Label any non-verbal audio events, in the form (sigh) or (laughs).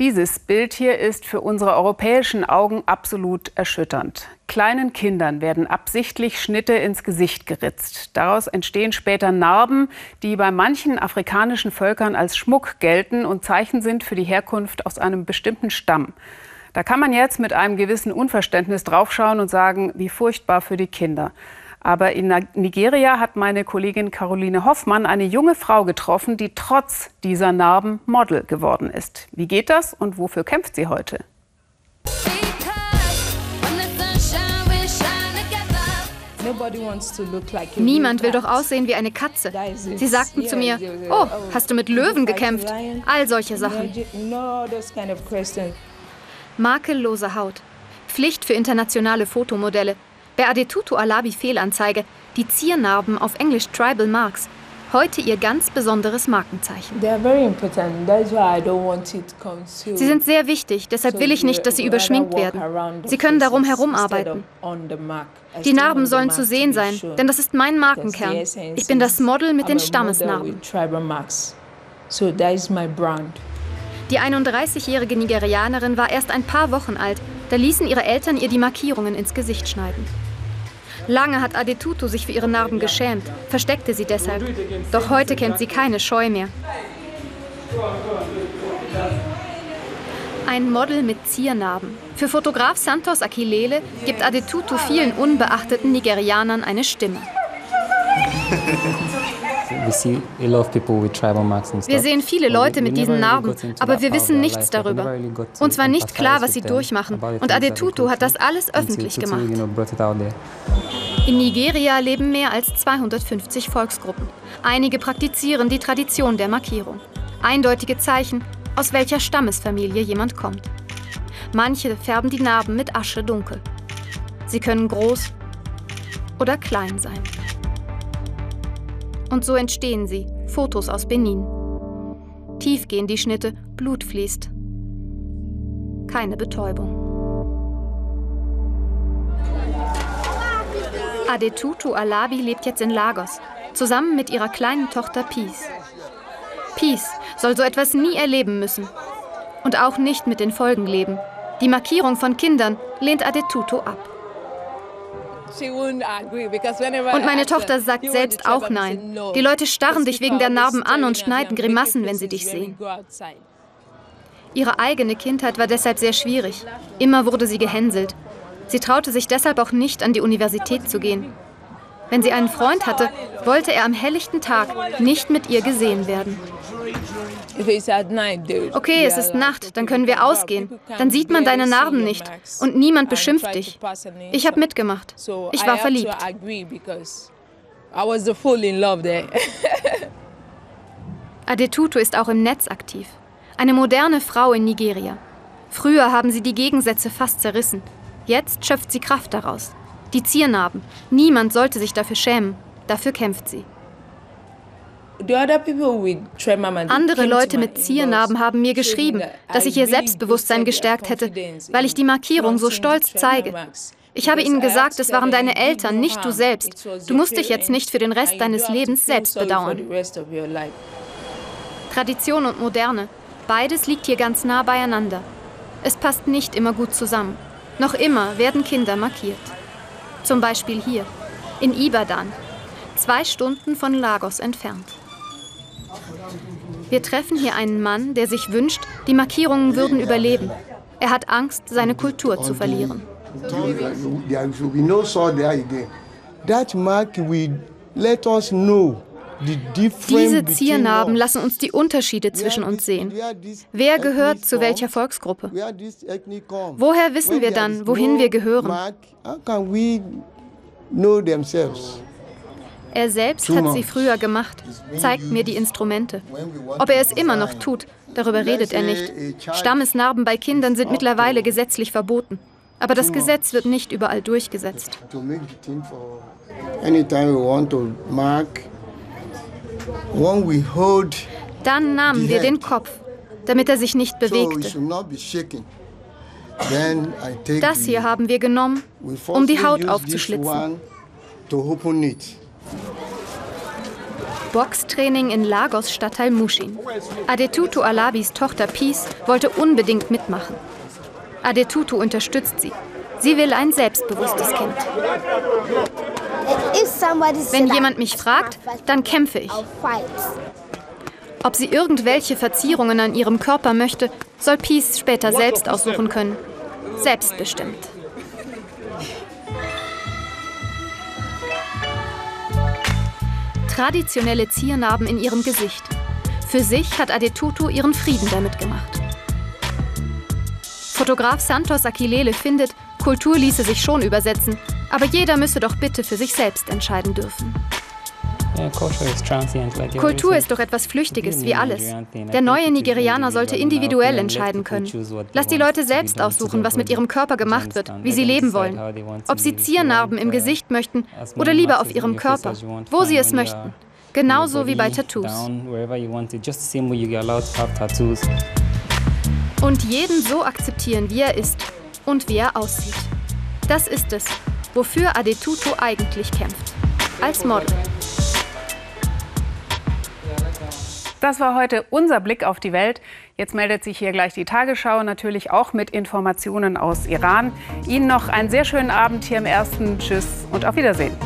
Dieses Bild hier ist für unsere europäischen Augen absolut erschütternd. Kleinen Kindern werden absichtlich Schnitte ins Gesicht geritzt. Daraus entstehen später Narben, die bei manchen afrikanischen Völkern als Schmuck gelten und Zeichen sind für die Herkunft aus einem bestimmten Stamm. Da kann man jetzt mit einem gewissen Unverständnis draufschauen und sagen, wie furchtbar für die Kinder. Aber in Nigeria hat meine Kollegin Caroline Hoffmann eine junge Frau getroffen, die trotz dieser Narben Model geworden ist. Wie geht das und wofür kämpft sie heute? Niemand will doch aussehen wie eine Katze. Sie sagten zu mir, oh, hast du mit Löwen gekämpft? All solche Sachen. Makellose Haut. Pflicht für internationale Fotomodelle. Bei Adetutu Alabi Fehlanzeige, die Ziernarben auf Englisch Tribal Marks, heute ihr ganz besonderes Markenzeichen. Sie sind sehr wichtig, deshalb will ich nicht, dass sie überschminkt werden. Sie können darum herumarbeiten. Die Narben sollen zu sehen sein, denn das ist mein Markenkern. Ich bin das Model mit den Stammesnarben. Die 31-jährige Nigerianerin war erst ein paar Wochen alt, da ließen ihre Eltern ihr die Markierungen ins Gesicht schneiden. Lange hat Adetutu sich für ihre Narben geschämt, versteckte sie deshalb. Doch heute kennt sie keine Scheu mehr. Ein Model mit Ziernarben. Für Fotograf Santos Akilele gibt Adetutu vielen unbeachteten Nigerianern eine Stimme. (laughs) Wir sehen viele Leute mit diesen Narben, aber wir wissen nichts darüber. Uns war nicht klar, was sie durchmachen. Und Adetutu hat das alles öffentlich gemacht. In Nigeria leben mehr als 250 Volksgruppen. Einige praktizieren die Tradition der Markierung. Eindeutige Zeichen, aus welcher Stammesfamilie jemand kommt. Manche färben die Narben mit Asche dunkel. Sie können groß oder klein sein. Und so entstehen sie, Fotos aus Benin. Tief gehen die Schnitte, Blut fließt. Keine Betäubung. Adetutu Alabi lebt jetzt in Lagos, zusammen mit ihrer kleinen Tochter Peace. Peace soll so etwas nie erleben müssen. Und auch nicht mit den Folgen leben. Die Markierung von Kindern lehnt Adetutu ab. Und meine Tochter sagt selbst auch nein. Die Leute starren dich wegen der Narben an und schneiden Grimassen, wenn sie dich sehen. Ihre eigene Kindheit war deshalb sehr schwierig. Immer wurde sie gehänselt. Sie traute sich deshalb auch nicht, an die Universität zu gehen. Wenn sie einen Freund hatte, wollte er am helllichten Tag nicht mit ihr gesehen werden. Okay, es ist Nacht, dann können wir ausgehen. Dann sieht man deine Narben nicht und niemand beschimpft dich. Ich habe mitgemacht. Ich war verliebt. (laughs) Adetutu ist auch im Netz aktiv. Eine moderne Frau in Nigeria. Früher haben sie die Gegensätze fast zerrissen. Jetzt schöpft sie Kraft daraus. Die Ziernarben. Niemand sollte sich dafür schämen. Dafür kämpft sie. Andere Leute mit Ziernarben haben mir geschrieben, dass ich ihr Selbstbewusstsein gestärkt hätte, weil ich die Markierung so stolz zeige. Ich habe ihnen gesagt, es waren deine Eltern, nicht du selbst. Du musst dich jetzt nicht für den Rest deines Lebens selbst bedauern. Tradition und Moderne, beides liegt hier ganz nah beieinander. Es passt nicht immer gut zusammen. Noch immer werden Kinder markiert. Zum Beispiel hier, in Ibadan, zwei Stunden von Lagos entfernt. Wir treffen hier einen Mann, der sich wünscht, die Markierungen würden überleben. Er hat Angst, seine Kultur zu verlieren. Diese Ziernarben lassen uns die Unterschiede zwischen uns sehen. Wer gehört zu welcher Volksgruppe? Woher wissen wir dann, wohin wir gehören? Er selbst hat sie früher gemacht, zeigt mir die Instrumente. Ob er es immer noch tut, darüber redet er nicht. Stammesnarben bei Kindern sind mittlerweile gesetzlich verboten. Aber das Gesetz wird nicht überall durchgesetzt. Dann nahmen wir den Kopf, damit er sich nicht bewegte. Das hier haben wir genommen, um die Haut aufzuschlitzen. Boxtraining in Lagos Stadtteil Mushin. Adetutu Alabis Tochter Peace wollte unbedingt mitmachen. Adetutu unterstützt sie. Sie will ein selbstbewusstes Kind. Wenn jemand mich fragt, dann kämpfe ich. Ob sie irgendwelche Verzierungen an ihrem Körper möchte, soll Peace später selbst aussuchen können. Selbstbestimmt. Traditionelle Ziernarben in ihrem Gesicht. Für sich hat Adetutu ihren Frieden damit gemacht. Fotograf Santos Aquilele findet, Kultur ließe sich schon übersetzen, aber jeder müsse doch bitte für sich selbst entscheiden dürfen. Kultur ist doch etwas Flüchtiges, wie alles. Der neue Nigerianer sollte individuell entscheiden können. Lass die Leute selbst aussuchen, was mit ihrem Körper gemacht wird, wie sie leben wollen. Ob sie Ziernarben im Gesicht möchten oder lieber auf ihrem Körper, wo sie es möchten. Genauso wie bei Tattoos. Und jeden so akzeptieren, wie er ist und wie er aussieht. Das ist es, wofür Adetutu eigentlich kämpft. Als Model. Das war heute unser Blick auf die Welt. Jetzt meldet sich hier gleich die Tagesschau, natürlich auch mit Informationen aus Iran. Ihnen noch einen sehr schönen Abend hier im Ersten. Tschüss und auf Wiedersehen.